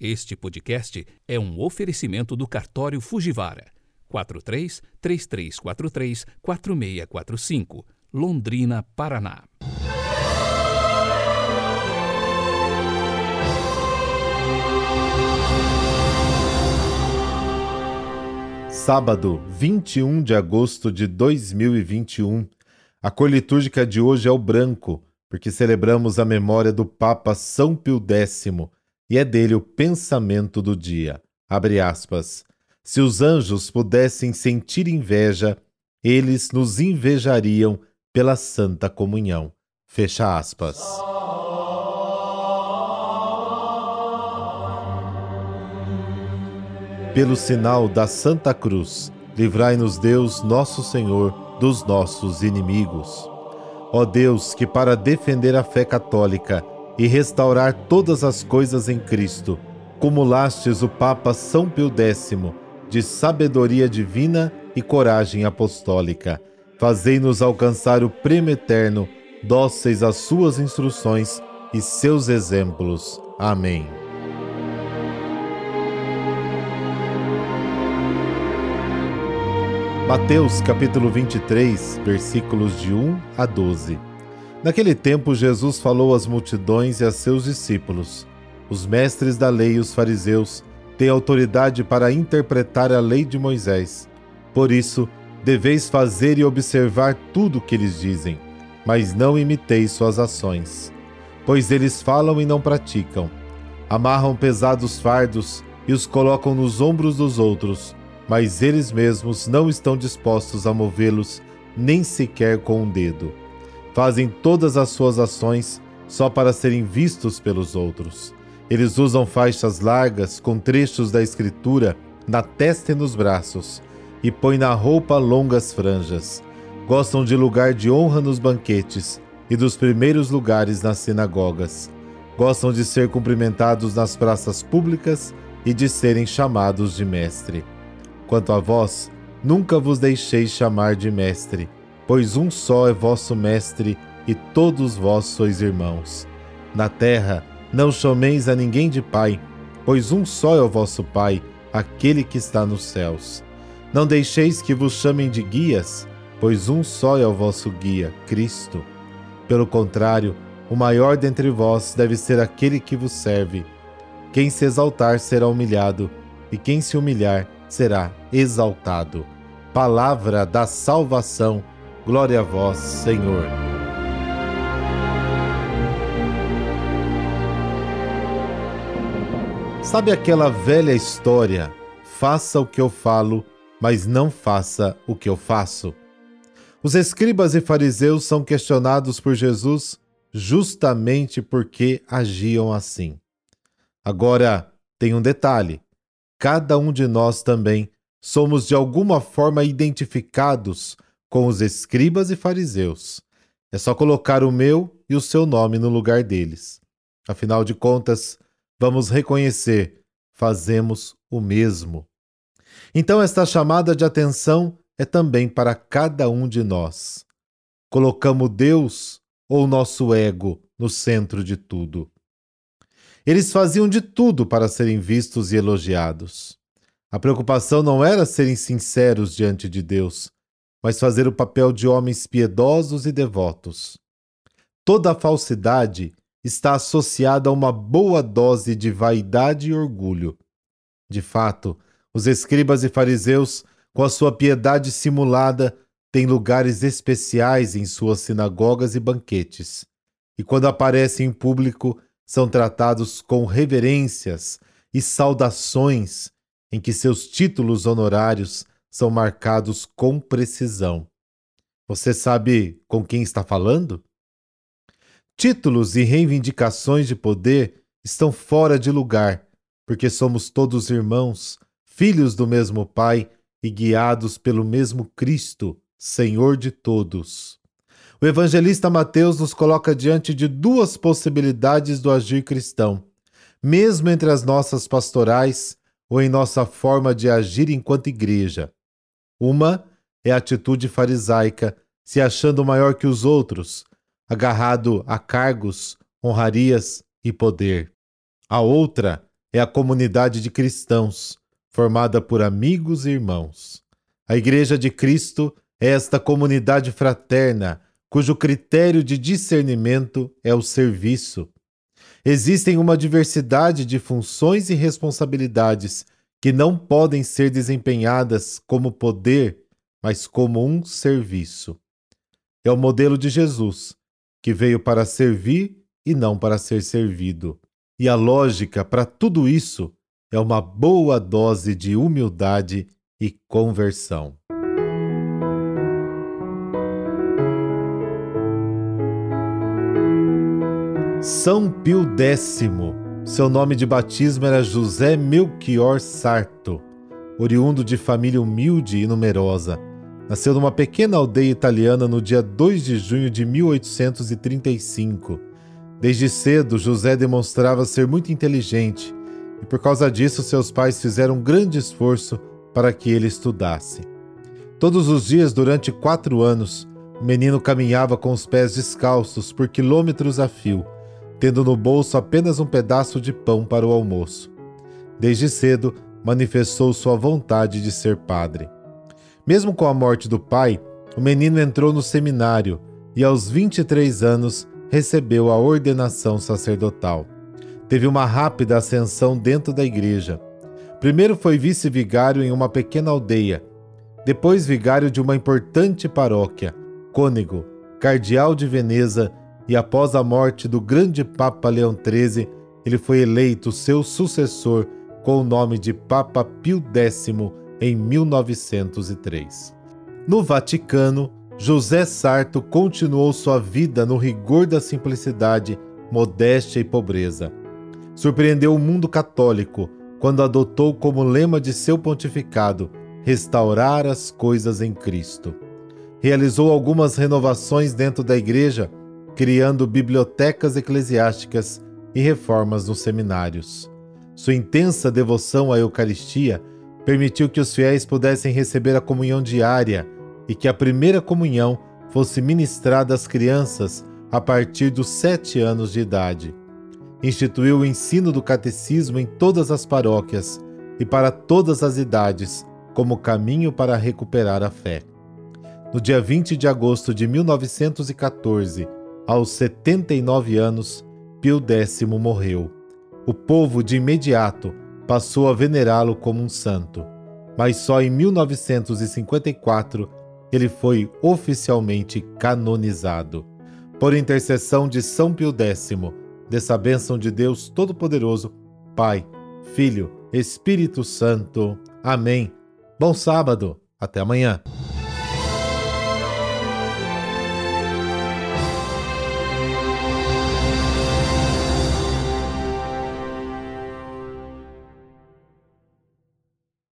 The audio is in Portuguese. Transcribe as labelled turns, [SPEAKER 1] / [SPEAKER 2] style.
[SPEAKER 1] Este podcast é um oferecimento do cartório Fujivara 43 3343 4645, Londrina, Paraná.
[SPEAKER 2] Sábado, 21 de agosto de 2021. A cor litúrgica de hoje é o branco, porque celebramos a memória do Papa São Pio X e é dele o pensamento do dia. Abre aspas. Se os anjos pudessem sentir inveja, eles nos invejariam pela santa comunhão. Fecha aspas. Pelo sinal da Santa Cruz, livrai-nos Deus, nosso Senhor, dos nossos inimigos. Ó Deus, que para defender a fé católica e restaurar todas as coisas em Cristo, cumulastes o Papa São Pio X de sabedoria divina e coragem apostólica. Fazei-nos alcançar o prêmio eterno, dóceis às suas instruções e seus exemplos. Amém. Mateus capítulo 23, versículos de 1 a 12. Naquele tempo, Jesus falou às multidões e a seus discípulos: Os mestres da lei e os fariseus têm autoridade para interpretar a lei de Moisés. Por isso, deveis fazer e observar tudo o que eles dizem, mas não imiteis suas ações. Pois eles falam e não praticam. Amarram pesados fardos e os colocam nos ombros dos outros, mas eles mesmos não estão dispostos a movê-los nem sequer com um dedo fazem todas as suas ações só para serem vistos pelos outros. Eles usam faixas largas com trechos da Escritura na testa e nos braços, e põem na roupa longas franjas. Gostam de lugar de honra nos banquetes e dos primeiros lugares nas sinagogas. Gostam de ser cumprimentados nas praças públicas e de serem chamados de mestre. Quanto a vós, nunca vos deixeis chamar de mestre pois um só é vosso Mestre e todos vós sois irmãos. Na terra, não chameis a ninguém de Pai, pois um só é o vosso Pai, aquele que está nos céus. Não deixeis que vos chamem de guias, pois um só é o vosso guia, Cristo. Pelo contrário, o maior dentre vós deve ser aquele que vos serve. Quem se exaltar será humilhado, e quem se humilhar será exaltado. Palavra da salvação Glória a vós, Senhor. Sabe aquela velha história? Faça o que eu falo, mas não faça o que eu faço. Os escribas e fariseus são questionados por Jesus justamente porque agiam assim. Agora, tem um detalhe: cada um de nós também somos de alguma forma identificados com os escribas e fariseus. É só colocar o meu e o seu nome no lugar deles. Afinal de contas, vamos reconhecer, fazemos o mesmo. Então, esta chamada de atenção é também para cada um de nós. Colocamos Deus ou nosso ego no centro de tudo. Eles faziam de tudo para serem vistos e elogiados. A preocupação não era serem sinceros diante de Deus, mas fazer o papel de homens piedosos e devotos. Toda falsidade está associada a uma boa dose de vaidade e orgulho. De fato, os escribas e fariseus, com a sua piedade simulada, têm lugares especiais em suas sinagogas e banquetes, e quando aparecem em público, são tratados com reverências e saudações em que seus títulos honorários são marcados com precisão. Você sabe com quem está falando? Títulos e reivindicações de poder estão fora de lugar, porque somos todos irmãos, filhos do mesmo Pai e guiados pelo mesmo Cristo, Senhor de todos. O evangelista Mateus nos coloca diante de duas possibilidades do agir cristão, mesmo entre as nossas pastorais ou em nossa forma de agir enquanto igreja. Uma é a atitude farisaica, se achando maior que os outros, agarrado a cargos, honrarias e poder. A outra é a comunidade de cristãos, formada por amigos e irmãos. A Igreja de Cristo é esta comunidade fraterna, cujo critério de discernimento é o serviço. Existem uma diversidade de funções e responsabilidades que não podem ser desempenhadas como poder, mas como um serviço. É o modelo de Jesus, que veio para servir e não para ser servido. E a lógica para tudo isso é uma boa dose de humildade e conversão. São Pio X. Seu nome de batismo era José Melchior Sarto, oriundo de família humilde e numerosa. Nasceu numa pequena aldeia italiana no dia 2 de junho de 1835. Desde cedo, José demonstrava ser muito inteligente e, por causa disso, seus pais fizeram um grande esforço para que ele estudasse. Todos os dias, durante quatro anos, o menino caminhava com os pés descalços por quilômetros a fio tendo no bolso apenas um pedaço de pão para o almoço. Desde cedo, manifestou sua vontade de ser padre. Mesmo com a morte do pai, o menino entrou no seminário e, aos 23 anos, recebeu a ordenação sacerdotal. Teve uma rápida ascensão dentro da igreja. Primeiro foi vice-vigário em uma pequena aldeia, depois vigário de uma importante paróquia, cônego, cardeal de Veneza e após a morte do grande Papa Leão XIII, ele foi eleito seu sucessor com o nome de Papa Pio X em 1903. No Vaticano, José Sarto continuou sua vida no rigor da simplicidade, modéstia e pobreza. Surpreendeu o mundo católico quando adotou como lema de seu pontificado restaurar as coisas em Cristo. Realizou algumas renovações dentro da igreja criando bibliotecas eclesiásticas e reformas nos seminários. Sua intensa devoção à Eucaristia permitiu que os fiéis pudessem receber a comunhão diária e que a primeira comunhão fosse ministrada às crianças a partir dos sete anos de idade. Instituiu o ensino do catecismo em todas as paróquias e para todas as idades, como caminho para recuperar a fé. No dia 20 de agosto de 1914, aos 79 anos, Pio X morreu. O povo de imediato passou a venerá-lo como um santo, mas só em 1954 ele foi oficialmente canonizado. Por intercessão de São Pio X, dessa bênção de Deus Todo-Poderoso, Pai, Filho, Espírito Santo. Amém. Bom sábado. Até amanhã.